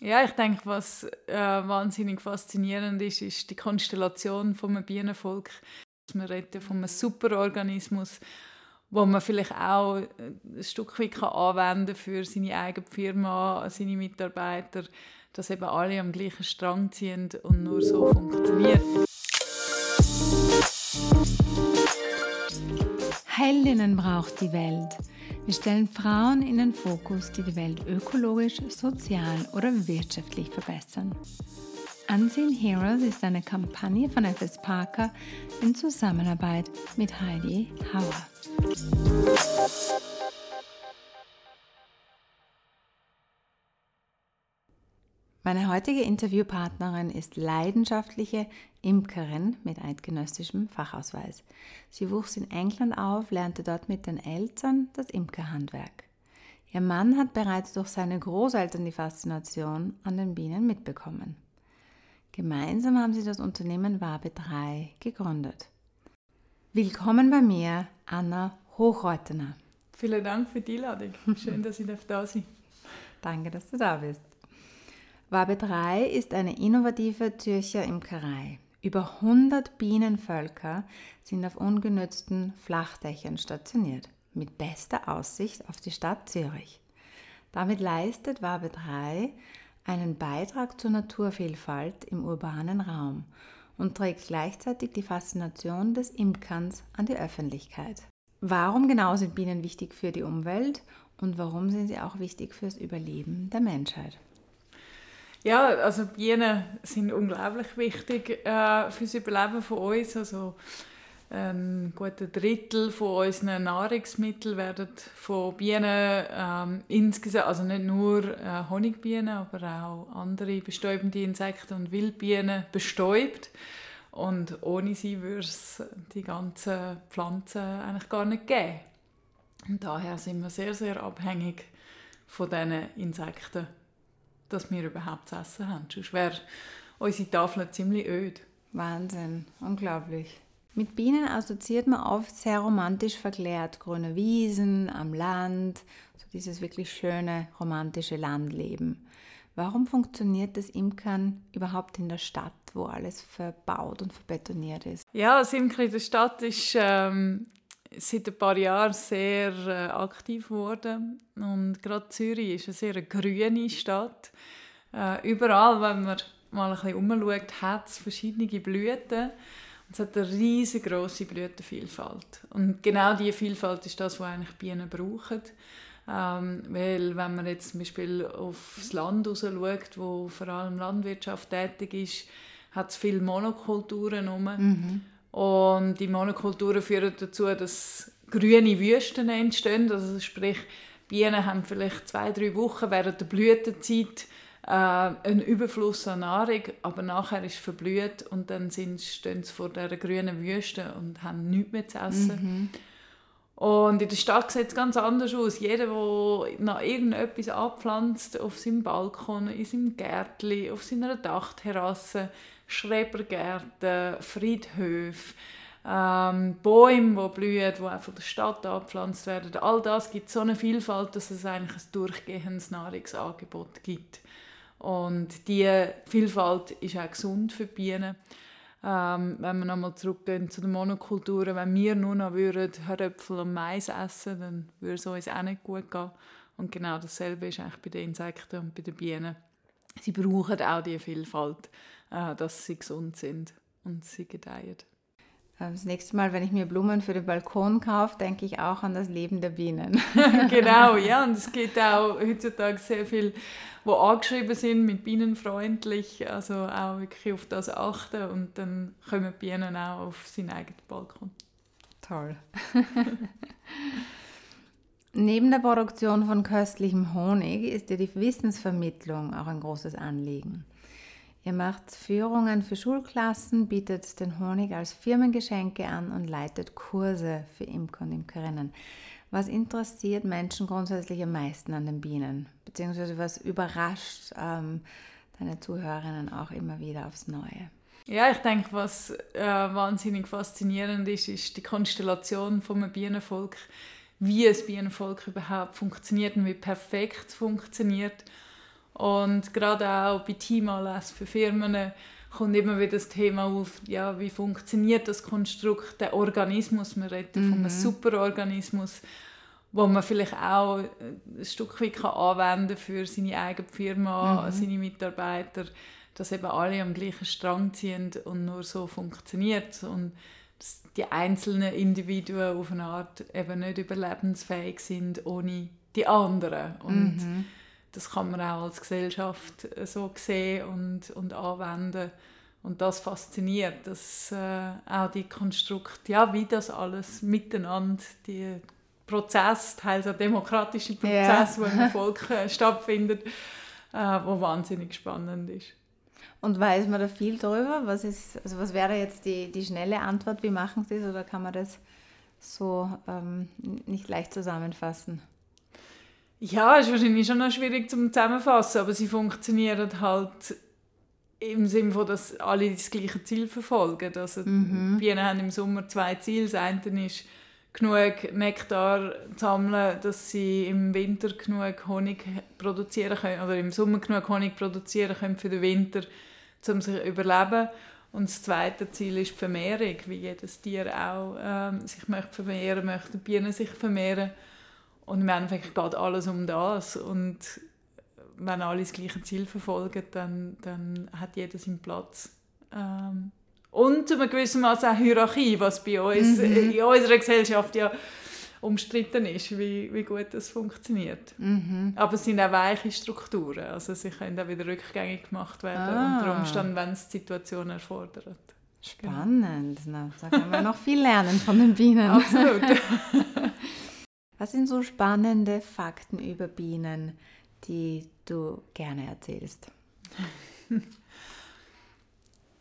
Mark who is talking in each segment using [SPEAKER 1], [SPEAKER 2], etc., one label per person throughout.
[SPEAKER 1] Ja, ich denke, was äh, wahnsinnig faszinierend ist, ist die Konstellation einem Bienenvolk. Wir reden von einem Superorganismus, wo man vielleicht auch ein Stück weit anwenden kann für seine eigene Firma, seine Mitarbeiter, dass eben alle am gleichen Strang ziehen und nur so funktioniert.
[SPEAKER 2] Heldinnen braucht die Welt. Wir stellen Frauen in den Fokus, die die Welt ökologisch, sozial oder wirtschaftlich verbessern. Unseen Heroes ist eine Kampagne von FS Parker in Zusammenarbeit mit Heidi Hauer. Meine heutige Interviewpartnerin ist leidenschaftliche Imkerin mit eidgenössischem Fachausweis. Sie wuchs in England auf, lernte dort mit den Eltern das Imkerhandwerk. Ihr Mann hat bereits durch seine Großeltern die Faszination an den Bienen mitbekommen. Gemeinsam haben sie das Unternehmen Wabe 3 gegründet. Willkommen bei mir, Anna Hochreutener.
[SPEAKER 1] Vielen Dank für die Einladung. Schön, dass ich da sein
[SPEAKER 2] Danke, dass du da bist. Wabe 3 ist eine innovative Zürcher Imkerei. Über 100 Bienenvölker sind auf ungenützten Flachdächern stationiert, mit bester Aussicht auf die Stadt Zürich. Damit leistet Wabe 3 einen Beitrag zur Naturvielfalt im urbanen Raum und trägt gleichzeitig die Faszination des Imkerns an die Öffentlichkeit. Warum genau sind Bienen wichtig für die Umwelt und warum sind sie auch wichtig fürs Überleben der Menschheit?
[SPEAKER 1] Ja, also Bienen sind unglaublich wichtig äh, für das Überleben von uns. Also ein guter Drittel von unseren Nahrungsmitteln werden von Bienen ähm, insgesamt, also nicht nur äh, Honigbienen, aber auch andere bestäubende Insekten und Wildbienen bestäubt. Und ohne sie würde es die ganzen Pflanzen eigentlich gar nicht geben. Und daher sind wir sehr, sehr abhängig von diesen Insekten dass wir überhaupt zu essen haben. Sonst wäre unsere Tafel ziemlich öd.
[SPEAKER 2] Wahnsinn, unglaublich. Mit Bienen assoziiert man oft sehr romantisch verklärt. Grüne Wiesen am Land, so dieses wirklich schöne romantische Landleben. Warum funktioniert das Imkern überhaupt in der Stadt, wo alles verbaut und verbetoniert ist?
[SPEAKER 1] Ja, das Imkern in der Stadt ist ähm, seit ein paar Jahren sehr äh, aktiv geworden. Und gerade Zürich ist eine sehr grüne Stadt. Äh, überall, wenn man mal ein bisschen umschaut, hat es verschiedene Blüten. Und es hat eine riesengroße Blütenvielfalt. Und genau diese Vielfalt ist das, was eigentlich Bienen brauchen. Ähm, weil wenn man jetzt zum Beispiel aufs Land raus schaut, wo vor allem Landwirtschaft tätig ist, hat es viele Monokulturen. Mhm. Und die Monokulturen führen dazu, dass grüne Wüsten entstehen. Also sprich, Bienen haben vielleicht zwei, drei Wochen während der Blütezeit äh, einen Überfluss an Nahrung, aber nachher ist verblüht und dann sind, stehen sie vor dieser grünen Wüste und haben nichts mehr zu essen. Mhm. Und in der Stadt sieht es ganz anders aus. Jeder, der noch irgendetwas abpflanzt, auf seinem Balkon, in seinem Gärtchen, auf seiner Dachterrasse, Schrebergärten, Friedhöfe, ähm, Bäume, die blühen, die auch von der Stadt angepflanzt werden. All das gibt so eine Vielfalt, dass es eigentlich ein durchgehendes Nahrungsangebot gibt. Und diese Vielfalt ist auch gesund für die Bienen. Ähm, wenn wir nochmal zurückgehen zu den Monokulturen, wenn wir nur noch würden Höröpfel und Mais essen, dann würde es uns auch nicht gut gehen. Und genau dasselbe ist eigentlich bei den Insekten und bei den Bienen. Sie brauchen auch diese Vielfalt, äh, dass sie gesund sind und sie gedeihen.
[SPEAKER 2] Ähm, das nächste Mal, wenn ich mir Blumen für den Balkon kaufe, denke ich auch an das Leben der Bienen.
[SPEAKER 1] genau, ja. Und es gibt auch heutzutage sehr viel, wo angeschrieben sind mit bienenfreundlich, also auch wirklich auf das achten und dann kommen Bienen auch auf seinen eigenen Balkon.
[SPEAKER 2] Toll. Neben der Produktion von köstlichem Honig ist dir die Wissensvermittlung auch ein großes Anliegen. Ihr macht Führungen für Schulklassen, bietet den Honig als Firmengeschenke an und leitet Kurse für Imker und Imkerinnen. Was interessiert Menschen grundsätzlich am meisten an den Bienen? Beziehungsweise was überrascht ähm, deine Zuhörerinnen auch immer wieder aufs Neue?
[SPEAKER 1] Ja, ich denke, was äh, wahnsinnig faszinierend ist, ist die Konstellation vom Bienenvolk, wie ein Bienenvolk überhaupt funktioniert und wie perfekt es funktioniert Und gerade auch bei Teamanlässen für Firmen kommt immer wieder das Thema auf, ja, wie funktioniert das Konstrukt, der Organismus, man redet mhm. von einem mhm. Superorganismus, wo man vielleicht auch ein Stück weit kann anwenden für seine eigene Firma, mhm. seine Mitarbeiter, dass eben alle am gleichen Strang ziehen und nur so funktioniert und die einzelnen Individuen auf eine Art eben nicht überlebensfähig sind ohne die anderen und mhm das kann man auch als Gesellschaft äh, so sehen und, und anwenden. Und das fasziniert, dass äh, auch die Konstrukte, ja, wie das alles miteinander, die Prozess, teils ein demokratischer Prozess, yeah. wo im Volk äh, stattfindet, äh, wo wahnsinnig spannend ist.
[SPEAKER 2] Und weiß man da viel darüber? Was, ist, also was wäre jetzt die, die schnelle Antwort? Wie machen Sie es? Oder kann man das so ähm, nicht leicht zusammenfassen?
[SPEAKER 1] Ja, ist wahrscheinlich schon noch schwierig zum zusammenfassen, aber sie funktionieren halt im Sinne von, dass alle das gleiche Ziel verfolgen. Also mhm. Bienen haben im Sommer zwei Ziele. Das eine ist, genug Nektar zu sammeln, dass sie im Winter genug Honig produzieren können oder im Sommer genug Honig produzieren können für den Winter, um sich zu überleben. Und das zweite Ziel ist die Vermehrung, wie jedes Tier auch ähm, sich möchte vermehren möchte, Bienen sich vermehren. Und im Endeffekt geht alles um das. Und wenn alle das gleiche Ziel verfolgen, dann, dann hat jeder seinen Platz. Ähm, und zu einem gewissen Maß auch Hierarchie, was bei uns mhm. in unserer Gesellschaft ja umstritten ist, wie, wie gut das funktioniert. Mhm. Aber es sind auch weiche Strukturen, also sie können auch wieder rückgängig gemacht werden ah. unter Umständen, wenn es die Situation erfordert.
[SPEAKER 2] Spannend, genau. Na, da können wir noch viel lernen von den Bienen.
[SPEAKER 1] Absolut.
[SPEAKER 2] Was sind so spannende Fakten über Bienen, die du gerne erzählst?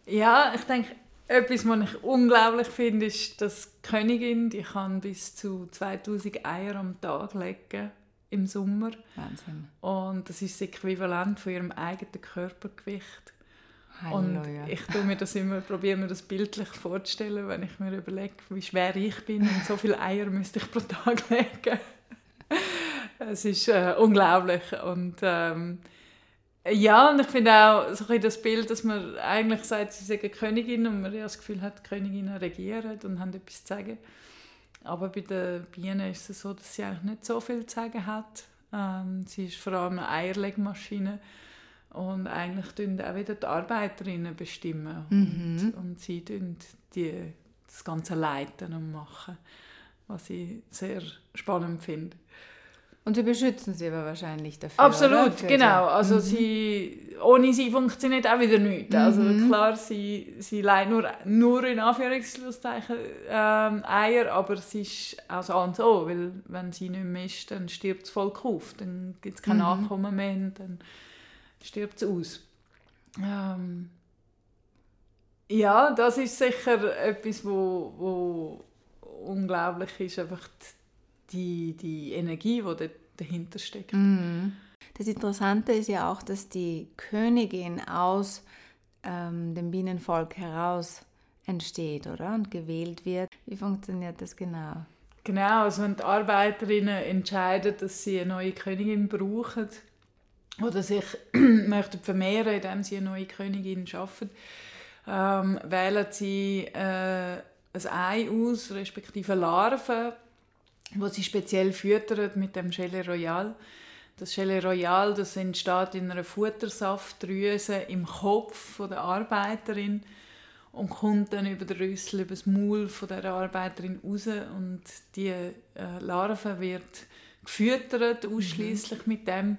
[SPEAKER 1] ja, ich denke, etwas, was ich unglaublich finde, ist, dass die Königin, die kann bis zu 2000 Eier am Tag legen im Sommer.
[SPEAKER 2] Wahnsinn.
[SPEAKER 1] Und das ist das Äquivalent von ihrem eigenen Körpergewicht.
[SPEAKER 2] Halleluja.
[SPEAKER 1] Und ich tue mir das immer, probiere mir das bildlich vorzustellen, wenn ich mir überlege, wie schwer ich bin und so viele Eier müsste ich pro Tag legen. es ist äh, unglaublich und ähm, ja, und ich finde auch so ein das Bild, dass man eigentlich sagt, sie sind Königin und man ja das Gefühl hat, die Königinnen regieren und haben etwas zu sagen. Aber bei den Bienen ist es so, dass sie eigentlich nicht so viel zu sagen hat. Ähm, sie ist vor allem eine Eierlegmaschine und eigentlich bestimmen auch wieder die Arbeiterinnen bestimmen. Mhm. Und, und sie die, das Ganze leiten und machen, was ich sehr spannend finde.
[SPEAKER 2] Und sie beschützen sie aber wahrscheinlich dafür.
[SPEAKER 1] Absolut, genau. Also mhm. sie, ohne sie funktioniert auch wieder nichts. Also mhm. Klar, sie, sie leitet nur, nur in Anführungszeichen ähm, Eier, aber es ist auch so und so, weil wenn sie nicht mehr ist, dann stirbt das Volk auf, dann gibt es kein mhm. Nachkommen mehr dann stirbt es aus. Ähm, ja, das ist sicher etwas, wo, wo unglaublich ist, einfach die, die Energie, die dahinter steckt.
[SPEAKER 2] Mhm. Das Interessante ist ja auch, dass die Königin aus ähm, dem Bienenvolk heraus entsteht, oder? Und gewählt wird. Wie funktioniert das genau?
[SPEAKER 1] Genau, also wenn die Arbeiterinnen entscheiden, dass sie eine neue Königin brauchen, oder sich möchten vermehren, indem sie eine neue Königin schaffen, ähm, wählen sie äh, ein Ei aus, respektive Larven, wo sie speziell füttern mit dem Gelee Royal. Das Gelee Royal das entsteht in einer Futtersaftdrüse im Kopf der Arbeiterin und kommt dann über den Rüssel, über das Maul von der Arbeiterin raus und die äh, Larve wird gefüttert ausschließlich mhm. mit dem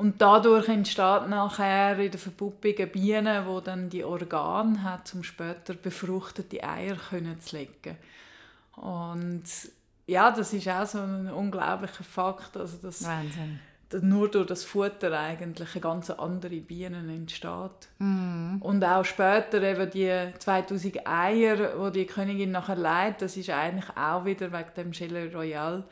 [SPEAKER 1] und dadurch entsteht nachher in der Verpuppung eine Biene, die dann die Organe hat, um später befruchtete Eier können zu legen. Und ja, das ist auch so ein unglaublicher Fakt. Also dass,
[SPEAKER 2] Wahnsinn.
[SPEAKER 1] Nur durch das Futter eigentlich eine ganz andere Biene entsteht.
[SPEAKER 2] Mhm.
[SPEAKER 1] Und auch später eben die 2000 Eier, die die Königin nachher leitet, das ist eigentlich auch wieder wegen dem Chile Royal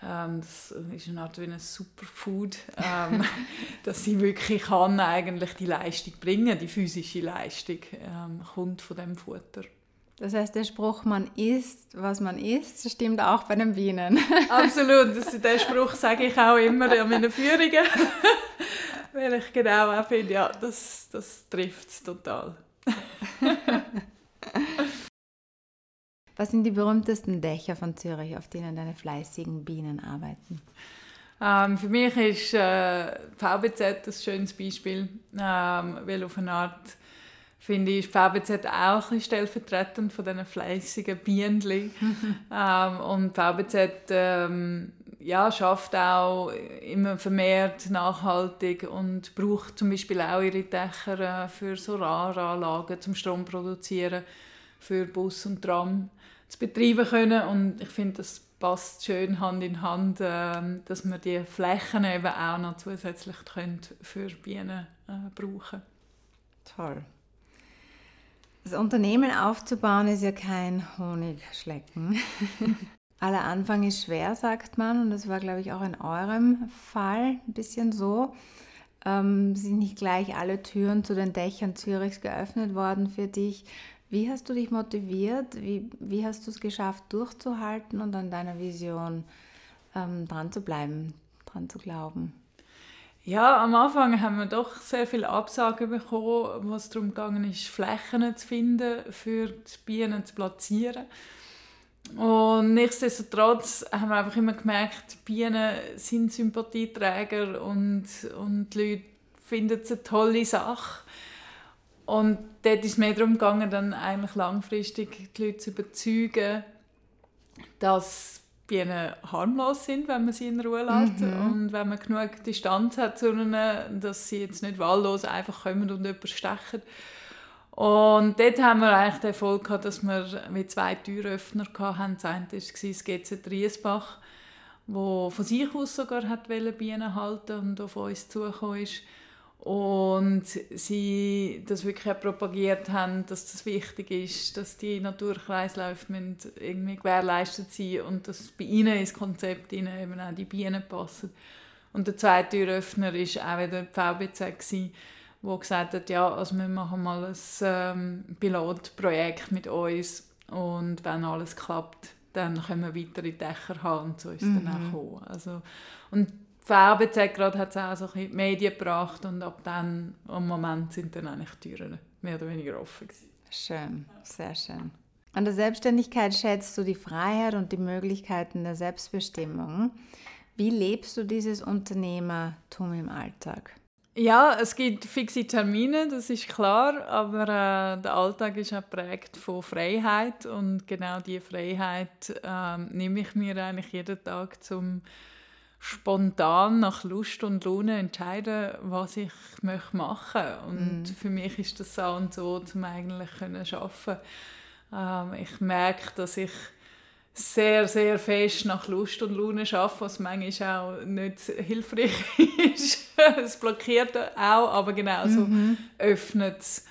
[SPEAKER 1] das ist eine Art wie ein Superfood, ähm, dass sie wirklich kann eigentlich die Leistung bringen, die physische Leistung ähm, kommt von dem Futter.
[SPEAKER 2] Das heißt, der Spruch, man isst, was man isst, stimmt auch bei den Bienen.
[SPEAKER 1] Absolut, das, den Spruch sage ich auch immer in meinen Führungen. Weil ich genau auch finde, ja, das, das trifft es total.
[SPEAKER 2] Was sind die berühmtesten Dächer von Zürich, auf denen deine fleißigen Bienen arbeiten?
[SPEAKER 1] Ähm, für mich ist äh, VBZ ein schönes Beispiel, ähm, weil auf eine Art finde ich, VBZ auch ein stellvertretend von diesen fleissigen Bienen. ähm, und VBZ ähm, ja, schafft auch immer vermehrt nachhaltig und braucht zum Beispiel auch ihre Dächer äh, für Solaranlagen zum Strom produzieren, für Bus und Tram zu betreiben können. Und ich finde, das passt schön Hand in Hand, äh, dass man die Flächen eben auch noch zusätzlich für Bienen äh, brauchen
[SPEAKER 2] Toll. Das Unternehmen aufzubauen ist ja kein Honigschlecken. Aller Anfang ist schwer, sagt man, und das war, glaube ich, auch in eurem Fall ein bisschen so. Ähm, sind nicht gleich alle Türen zu den Dächern Zürichs geöffnet worden für dich. Wie hast du dich motiviert? Wie, wie hast du es geschafft, durchzuhalten und an deiner Vision ähm, dran zu bleiben, dran zu glauben?
[SPEAKER 1] Ja, am Anfang haben wir doch sehr viele Absagen bekommen, was darum gegangen ist, Flächen zu finden, für die Bienen zu platzieren. Und nichtsdestotrotz haben wir einfach immer gemerkt, Bienen sind Sympathieträger und, und die Leute finden es eine tolle Sache. Und dort ist es mehr darum gegangen, dann eigentlich langfristig die Leute zu überzeugen, dass Bienen harmlos sind, wenn man sie in Ruhe lässt mhm. und wenn man genug Distanz hat zu ihnen, dass sie jetzt nicht wahllos einfach kommen und jemanden stechen. Und dort haben wir eigentlich den Erfolg gehabt, dass wir mit zwei Türöffner hatten. Das eine war das GZ Riesbach, wo von sich aus sogar hat Bienen halten und auf uns zugekommen ist und sie das wirklich propagiert haben, dass das wichtig ist, dass die Naturkreisläufe irgendwie gewährleistet sind und dass bei ihnen ins Konzept ihnen eben auch die Bienen passen. Und der zweite Türöffner war auch wieder die VBZ, gewesen, wo gesagt hat, ja, also wir machen mal ein ähm, Pilotprojekt mit uns und wenn alles klappt, dann können wir weitere Dächer haben und so ist es mhm. dann auch mhm. gekommen. Also, und VBZ gerade hat es auch so in die Medien gebracht und ab dann, im Moment sind dann eigentlich die Türen mehr oder weniger offen gewesen.
[SPEAKER 2] Schön, sehr schön. An der Selbstständigkeit schätzt du die Freiheit und die Möglichkeiten der Selbstbestimmung. Wie lebst du dieses Unternehmertum im Alltag?
[SPEAKER 1] Ja, es gibt fixe Termine, das ist klar, aber äh, der Alltag ist auch geprägt von Freiheit und genau diese Freiheit äh, nehme ich mir eigentlich jeden Tag zum spontan nach Lust und Laune entscheiden, was ich möchte machen und mm. für mich ist das so und so, um eigentlich können schaffen. Ähm, ich merke, dass ich sehr, sehr fest nach Lust und Laune arbeite, was manchmal auch nicht hilfreich ist. es blockiert auch, aber genauso mhm. öffnet es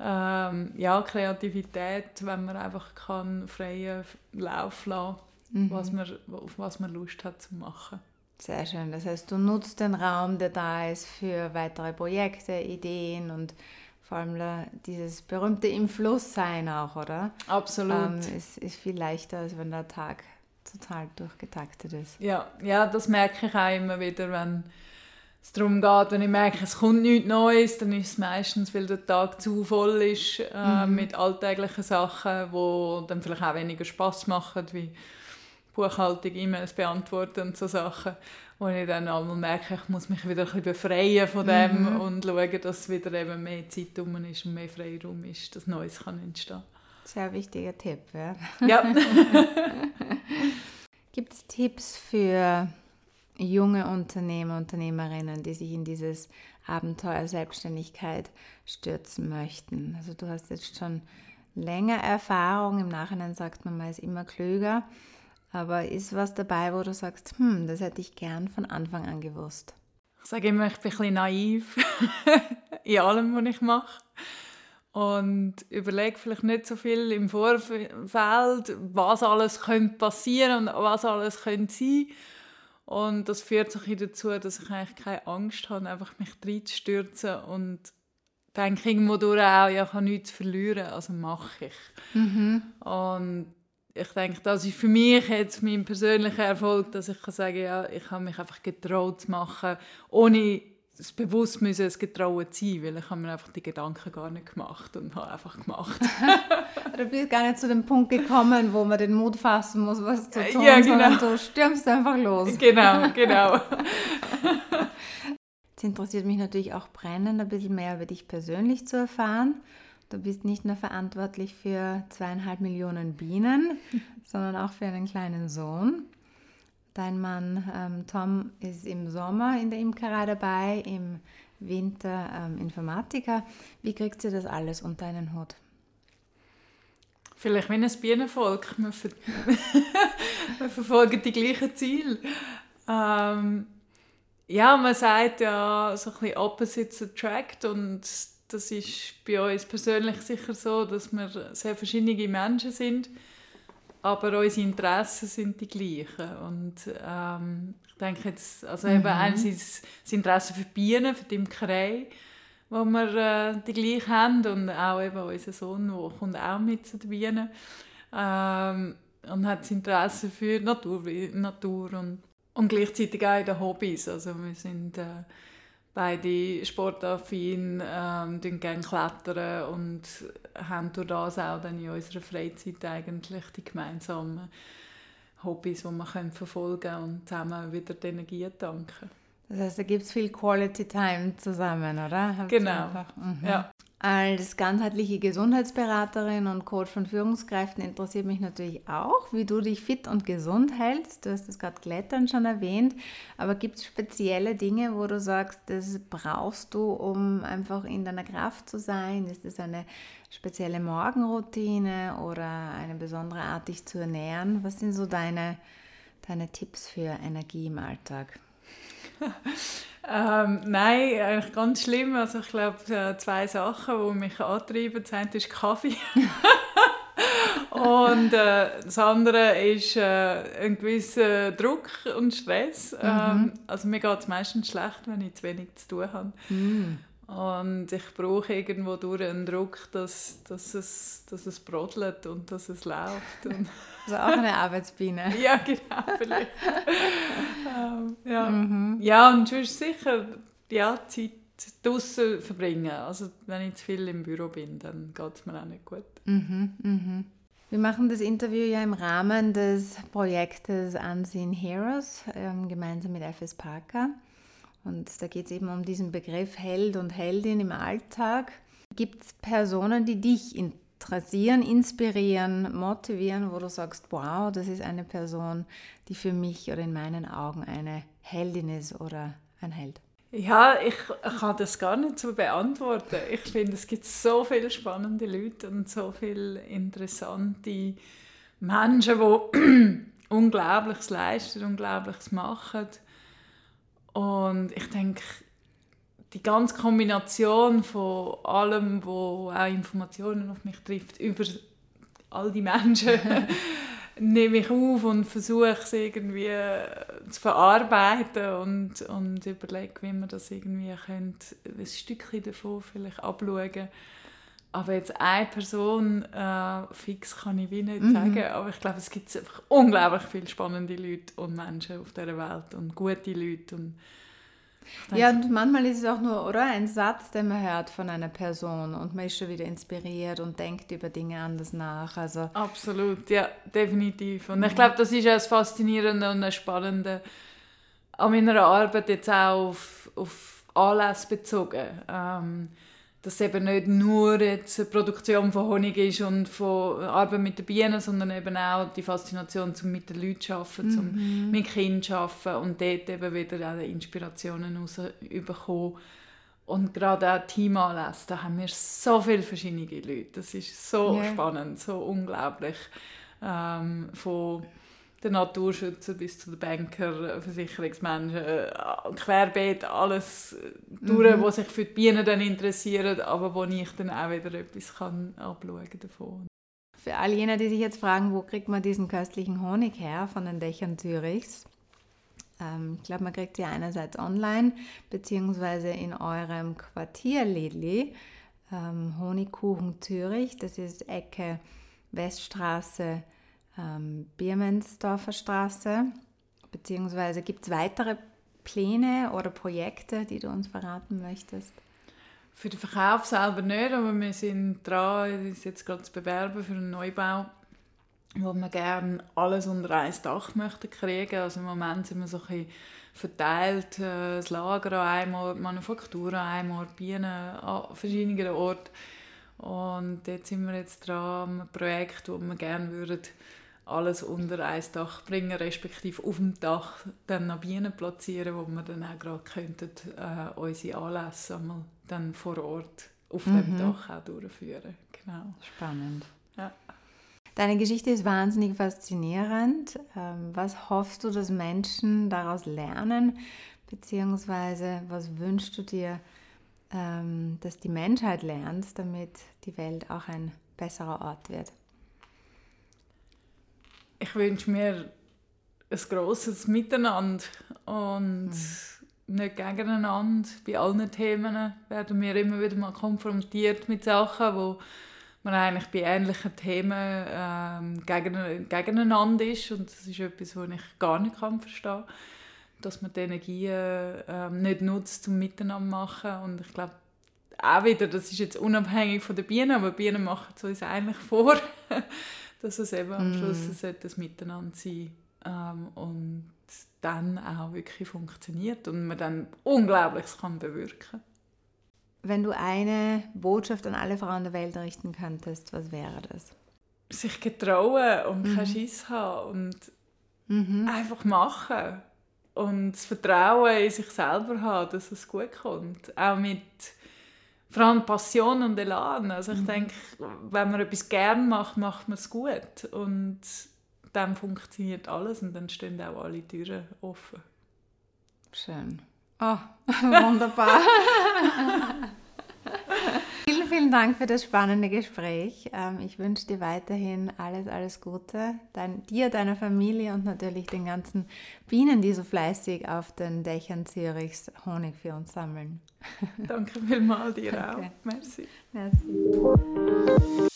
[SPEAKER 1] ähm, ja, Kreativität, wenn man einfach kann freien Lauf lassen kann, mhm. was man, auf was man Lust hat zu machen.
[SPEAKER 2] Sehr schön. Das heißt, du nutzt den Raum, der da ist, für weitere Projekte, Ideen und vor allem dieses berühmte im Fluss sein auch, oder?
[SPEAKER 1] Absolut. Ähm,
[SPEAKER 2] ist, ist viel leichter, als wenn der Tag total durchgetaktet ist.
[SPEAKER 1] Ja, ja das merke ich auch immer wieder, wenn es darum geht, wenn ich merke, es kommt nichts Neues, dann ist es meistens, weil der Tag zu voll ist äh, mhm. mit alltäglichen Sachen, die dann vielleicht auch weniger Spaß machen, wie Buchhaltung, E-Mails beantworten und so Sachen, wo ich dann einmal merke, ich muss mich wieder ein bisschen befreien von dem mhm. und schauen, dass wieder eben mehr Zeit um ist und mehr Freiraum ist, dass Neues kann entstehen
[SPEAKER 2] Sehr wichtiger Tipp, ja.
[SPEAKER 1] ja.
[SPEAKER 2] Gibt es Tipps für junge Unternehmer, Unternehmerinnen, die sich in dieses Abenteuer Selbstständigkeit stürzen möchten? Also du hast jetzt schon länger Erfahrung, im Nachhinein sagt man, man ist immer klüger. Aber ist was dabei, wo du sagst, hm, das hätte ich gern von Anfang an gewusst?
[SPEAKER 1] Ich sage immer, ich bin ein bisschen naiv in allem, was ich mache. Und überlege vielleicht nicht so viel im Vorfeld, was alles könnte passieren und was alles könnte sein. Und das führt sich dazu, dass ich eigentlich keine Angst habe, einfach mich reinzustürzen und denke irgendwo durch auch, ja, ich habe nichts zu verlieren, also mache ich. Mhm. Und ich denke, das ist für mich jetzt mein persönlicher Erfolg, dass ich kann sagen ja, ich habe mich einfach getraut zu machen, ohne es bewusst müssen es getraut sein, weil ich habe mir einfach die Gedanken gar nicht gemacht und habe einfach gemacht.
[SPEAKER 2] du bist gar nicht zu dem Punkt gekommen, wo man den Mut fassen muss, was zu tun,
[SPEAKER 1] ja, genau.
[SPEAKER 2] sondern du stürmst einfach los.
[SPEAKER 1] Genau, genau.
[SPEAKER 2] Es interessiert mich natürlich auch brennend, ein bisschen mehr über dich persönlich zu erfahren. Du bist nicht nur verantwortlich für zweieinhalb Millionen Bienen, sondern auch für einen kleinen Sohn. Dein Mann ähm, Tom ist im Sommer in der Imkerei dabei, im Winter ähm, Informatiker. Wie kriegt ihr das alles unter einen Hut?
[SPEAKER 1] Vielleicht wie ein Bienenvolk. Wir, ver wir verfolgen die gleichen Ziele. Ähm, ja, man sagt ja so ein bisschen Opposites attract und das ist bei uns persönlich sicher so, dass wir sehr verschiedene Menschen sind aber unsere Interessen sind die gleichen. Und ähm, ich denke jetzt, also mhm. eben einerseits das Interesse für Bienen, für die Imkerei, wo wir äh, die gleichen haben und auch eben unser Sohn, der kommt auch mit zu den Bienen ähm, und hat das Interesse für Natur, Natur und, und gleichzeitig auch in den Hobbys. Also wir sind äh, beide sportaffin, ähm, gerne klettern und haben durch das auch dann in unserer Freizeit eigentlich die gemeinsamen Hobbys, die wir können verfolgen können und zusammen wieder die Energie tanken.
[SPEAKER 2] Das heißt, da gibt es viel Quality Time zusammen, oder?
[SPEAKER 1] Habt genau, mhm. ja.
[SPEAKER 2] Als ganzheitliche Gesundheitsberaterin und Coach von Führungskräften interessiert mich natürlich auch, wie du dich fit und gesund hältst. Du hast das gerade Klettern schon erwähnt, aber gibt es spezielle Dinge, wo du sagst, das brauchst du, um einfach in deiner Kraft zu sein? Ist das eine spezielle Morgenroutine oder eine besondere Art, dich zu ernähren? Was sind so deine, deine Tipps für Energie im Alltag?
[SPEAKER 1] ähm, nein, eigentlich ganz schlimm. Also ich glaube, äh, zwei Sachen, die mich antreiben. Das eine ist Kaffee. und äh, das andere ist äh, ein gewisser Druck und Stress. Mhm. Ähm, also mir geht es meistens schlecht, wenn ich zu wenig zu tun habe. Mhm. Und ich brauche irgendwo durch einen Druck, dass, dass, es, dass es brodelt und dass es läuft. Und
[SPEAKER 2] also auch eine Arbeitsbiene.
[SPEAKER 1] ja, genau, vielleicht. ähm, ja. Mhm. ja, und sonst sicher ja, Zeit draußen verbringen. Also wenn ich zu viel im Büro bin, dann geht es mir auch nicht gut.
[SPEAKER 2] Mhm, mhm. Wir machen das Interview ja im Rahmen des Projektes Unseen Heroes ähm, gemeinsam mit FS Parker. Und da geht es eben um diesen Begriff Held und Heldin im Alltag. Gibt es Personen, die dich interessieren, inspirieren, motivieren, wo du sagst, wow, das ist eine Person, die für mich oder in meinen Augen eine Heldin ist oder ein Held?
[SPEAKER 1] Ja, ich, kann das gar nicht so beantworten. Ich finde, es gibt so viele spannende Leute und so viele interessante Menschen, die Unglaubliches leisten, Unglaubliches machen. Und ich denke, die ganze Kombination von allem, wo auch Informationen auf mich trifft, über all die Menschen, nehme ich auf und versuche es irgendwie zu verarbeiten und, und überlege, wie man das irgendwie könnte, ein Stückchen davon vielleicht abschauen aber jetzt eine Person äh, fix kann ich wie nicht mhm. sagen, aber ich glaube, es gibt einfach unglaublich viele spannende Leute und Menschen auf dieser Welt und gute Leute. Und
[SPEAKER 2] ja, und manchmal ist es auch nur oder ein Satz, den man hört von einer Person und man ist schon wieder inspiriert und denkt über Dinge anders nach. Also
[SPEAKER 1] Absolut, ja, definitiv. Und ich glaube, das ist auch das Faszinierende und das Spannende an meiner Arbeit jetzt auch auf, auf Anlässe bezogen. Ähm, dass es eben nicht nur jetzt eine Produktion von Honig ist und von Arbeit mit den Bienen, sondern eben auch die Faszination zum mit den Leuten zu arbeiten, mhm. zum mit Kindern zu arbeiten und dort eben wieder auch Inspirationen rausbekommen. Und gerade auch Teamanlässe, da haben wir so viele verschiedene Leute. Das ist so yeah. spannend, so unglaublich. Ähm, von den Naturschützer bis zu den Banker, Versicherungsmenschen, äh, querbeet alles durch, mhm. was sich für die Bienen dann interessieren, aber wo ich dann auch wieder etwas kann abschauen davon.
[SPEAKER 2] Für all jene, die sich jetzt fragen, wo kriegt man diesen köstlichen Honig her von den Dächern Zürichs? Ähm, ich glaube, man kriegt sie einerseits online, beziehungsweise in eurem Quartier Lidli, ähm, Honigkuchen Zürich, das ist Ecke Weststraße ähm, Biermensdorfer Straße, beziehungsweise gibt es weitere Pläne oder Projekte, die du uns verraten möchtest?
[SPEAKER 1] Für den Verkauf selber nicht, aber wir sind dran, uns jetzt gerade zu bewerben für einen Neubau, wo wir gerne alles unter ein Dach möchten kriegen. Also im Moment sind wir so ein bisschen verteilt, äh, das Lager an einem Ort, die Manufaktur an einem Ort, Bienen an verschiedenen Orten. Und jetzt sind wir jetzt dran ein Projekt, wo wir gerne würden alles unter ein Dach bringen, respektive auf dem Dach dann noch Bienen platzieren, wo wir dann auch gerade könnten, äh, unsere Anlässe einmal dann vor Ort auf mhm. dem Dach auch durchführen. Genau.
[SPEAKER 2] Spannend. Ja. Deine Geschichte ist wahnsinnig faszinierend. Ähm, was hoffst du, dass Menschen daraus lernen? Beziehungsweise was wünschst du dir, ähm, dass die Menschheit lernt, damit die Welt auch ein besserer Ort wird?
[SPEAKER 1] Ich wünsche mir ein grosses Miteinander und mhm. nicht gegeneinander. Bei allen Themen werden wir immer wieder mal konfrontiert mit Sachen, wo man eigentlich bei ähnlichen Themen ähm, gegen, gegeneinander ist und das ist etwas, was ich gar nicht kann verstehen kann, dass man die Energie ähm, nicht nutzt, um miteinander zu machen und ich glaube, auch wieder, das ist jetzt unabhängig von den Bienen, aber Bienen machen es uns eigentlich vor, dass es eben am Schluss mm. ein Miteinander sein ähm, und dann auch wirklich funktioniert und man dann Unglaubliches kann bewirken
[SPEAKER 2] wenn du eine Botschaft an alle Frauen der Welt richten könntest, was wäre das?
[SPEAKER 1] Sich getrauen und mhm. keinen Schiss haben und mhm. einfach machen. Und das Vertrauen in sich selber haben, dass es gut kommt. Auch mit vor allem Passion und Elan. Also ich mhm. denke, wenn man etwas gern macht, macht man es gut. Und dann funktioniert alles und dann stehen auch alle Türen offen.
[SPEAKER 2] Schön. Oh, wunderbar. vielen, Dank für das spannende Gespräch. Ähm, ich wünsche dir weiterhin alles, alles Gute. Dein, dir, deiner Familie und natürlich den ganzen Bienen, die so fleißig auf den Dächern Zürichs Honig für uns sammeln.
[SPEAKER 1] Danke vielmals dir auch. Merci. Merci.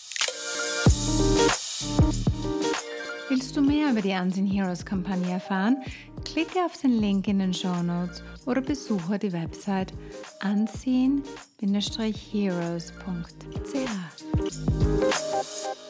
[SPEAKER 2] Du mehr über die Unseen Heroes Kampagne erfahren? Klicke auf den Link in den Show Notes oder besuche die Website unseen-heroes.ch.